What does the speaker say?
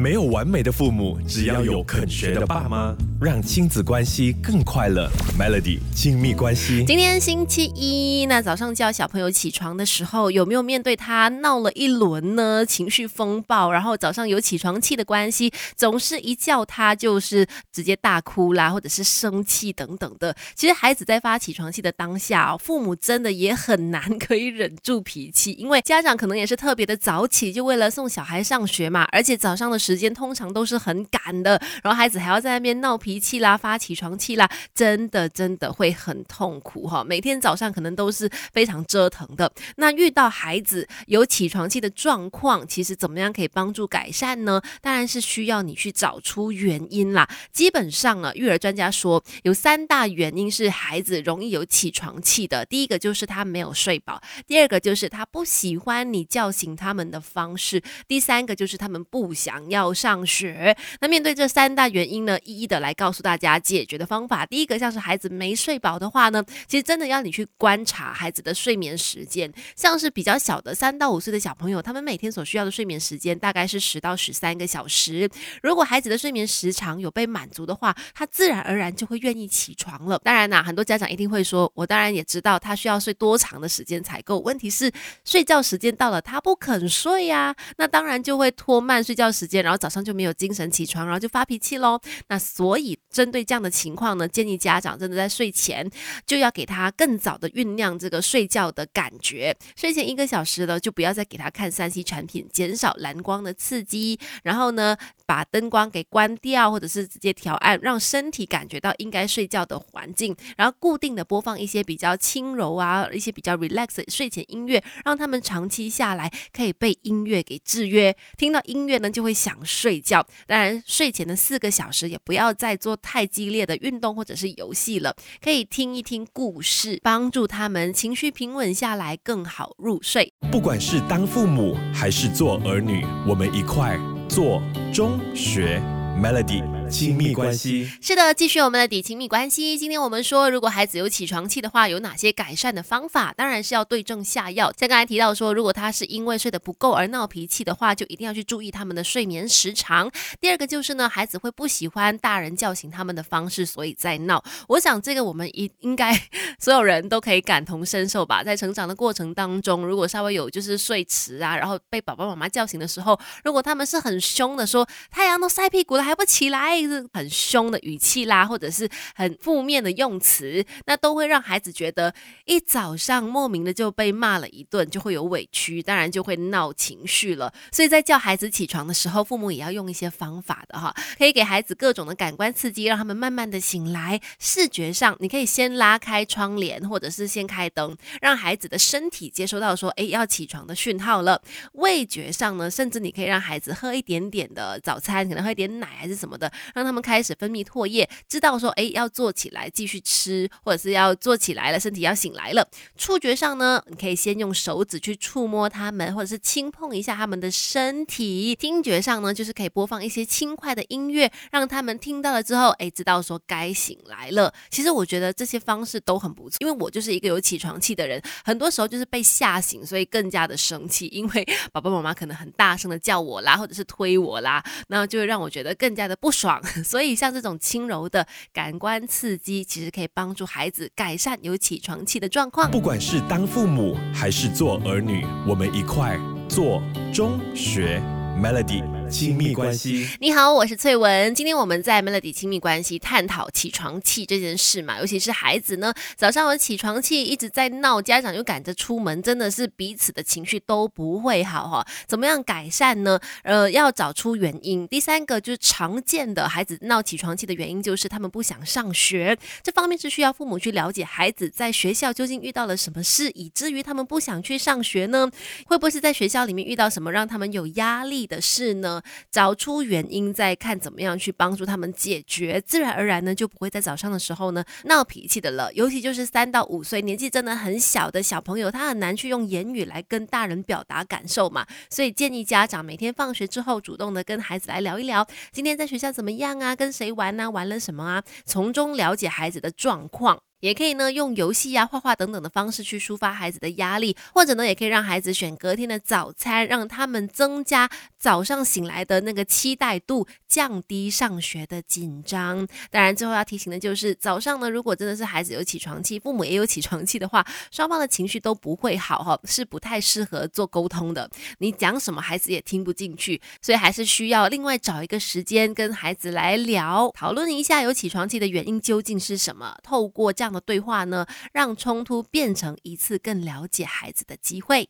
没有完美的父母，只要有肯学的爸妈，让亲子关系更快乐。Melody 亲密关系。今天星期一，那早上叫小朋友起床的时候，有没有面对他闹了一轮呢？情绪风暴，然后早上有起床气的关系，总是一叫他就是直接大哭啦，或者是生气等等的。其实孩子在发起床气的当下，父母真的也很难可以忍住脾气，因为家长可能也是特别的早起，就为了送小孩上学嘛，而且早上的时间通常都是很赶的，然后孩子还要在那边闹脾气啦、发起床气啦，真的真的会很痛苦哈。每天早上可能都是非常折腾的。那遇到孩子有起床气的状况，其实怎么样可以帮助改善呢？当然是需要你去找出原因啦。基本上啊，育儿专家说有三大原因是孩子容易有起床气的。第一个就是他没有睡饱，第二个就是他不喜欢你叫醒他们的方式，第三个就是他们不想要。要上学，那面对这三大原因呢，一一的来告诉大家解决的方法。第一个，像是孩子没睡饱的话呢，其实真的要你去观察孩子的睡眠时间。像是比较小的三到五岁的小朋友，他们每天所需要的睡眠时间大概是十到十三个小时。如果孩子的睡眠时长有被满足的话，他自然而然就会愿意起床了。当然啦，很多家长一定会说，我当然也知道他需要睡多长的时间才够。问题是睡觉时间到了，他不肯睡呀，那当然就会拖慢睡觉时间。然后早上就没有精神起床，然后就发脾气喽。那所以针对这样的情况呢，建议家长真的在睡前就要给他更早的酝酿这个睡觉的感觉。睡前一个小时呢，就不要再给他看三 C 产品，减少蓝光的刺激。然后呢，把灯光给关掉，或者是直接调暗，让身体感觉到应该睡觉的环境。然后固定的播放一些比较轻柔啊，一些比较 relax 的睡前音乐，让他们长期下来可以被音乐给制约。听到音乐呢，就会想。睡觉，当然睡前的四个小时也不要再做太激烈的运动或者是游戏了，可以听一听故事，帮助他们情绪平稳下来，更好入睡。不管是当父母还是做儿女，我们一块做中学 Melody。亲密关系是的，继续我们的底亲密关系。今天我们说，如果孩子有起床气的话，有哪些改善的方法？当然是要对症下药。像刚才提到说，如果他是因为睡得不够而闹脾气的话，就一定要去注意他们的睡眠时长。第二个就是呢，孩子会不喜欢大人叫醒他们的方式，所以在闹。我想这个我们应应该所有人都可以感同身受吧。在成长的过程当中，如果稍微有就是睡迟啊，然后被爸爸妈妈叫醒的时候，如果他们是很凶的说，太阳都晒屁股了还不起来。是很凶的语气啦，或者是很负面的用词，那都会让孩子觉得一早上莫名的就被骂了一顿，就会有委屈，当然就会闹情绪了。所以在叫孩子起床的时候，父母也要用一些方法的哈，可以给孩子各种的感官刺激，让他们慢慢的醒来。视觉上，你可以先拉开窗帘，或者是先开灯，让孩子的身体接收到说，哎，要起床的讯号了。味觉上呢，甚至你可以让孩子喝一点点的早餐，可能喝一点奶还是什么的。让他们开始分泌唾液，知道说，哎，要坐起来继续吃，或者是要坐起来了，身体要醒来了。触觉上呢，你可以先用手指去触摸他们，或者是轻碰一下他们的身体。听觉上呢，就是可以播放一些轻快的音乐，让他们听到了之后，哎，知道说该醒来了。其实我觉得这些方式都很不错，因为我就是一个有起床气的人，很多时候就是被吓醒，所以更加的生气，因为爸爸妈妈可能很大声的叫我啦，或者是推我啦，那就会让我觉得更加的不爽。所以，像这种轻柔的感官刺激，其实可以帮助孩子改善有起床气的状况。不管是当父母还是做儿女，我们一块做中学 Melody。亲密关系，你好，我是翠文。今天我们在 Melody 亲密关系探讨起床气这件事嘛，尤其是孩子呢，早上有起床气一直在闹，家长又赶着出门，真的是彼此的情绪都不会好哈。怎么样改善呢？呃，要找出原因。第三个就是常见的孩子闹起床气的原因，就是他们不想上学。这方面是需要父母去了解孩子在学校究竟遇到了什么事，以至于他们不想去上学呢？会不会是在学校里面遇到什么让他们有压力的事呢？找出原因，再看怎么样去帮助他们解决，自然而然呢就不会在早上的时候呢闹脾气的了。尤其就是三到五岁年纪真的很小的小朋友，他很难去用言语来跟大人表达感受嘛，所以建议家长每天放学之后主动的跟孩子来聊一聊，今天在学校怎么样啊，跟谁玩啊，玩了什么啊，从中了解孩子的状况。也可以呢用游戏呀、画画等等的方式去抒发孩子的压力，或者呢也可以让孩子选隔天的早餐，让他们增加早上醒来的那个期待度，降低上学的紧张。当然，最后要提醒的就是早上呢，如果真的是孩子有起床气，父母也有起床气的话，双方的情绪都不会好哈，是不太适合做沟通的。你讲什么，孩子也听不进去，所以还是需要另外找一个时间跟孩子来聊，讨论一下有起床气的原因究竟是什么。透过这样样的对话呢，让冲突变成一次更了解孩子的机会。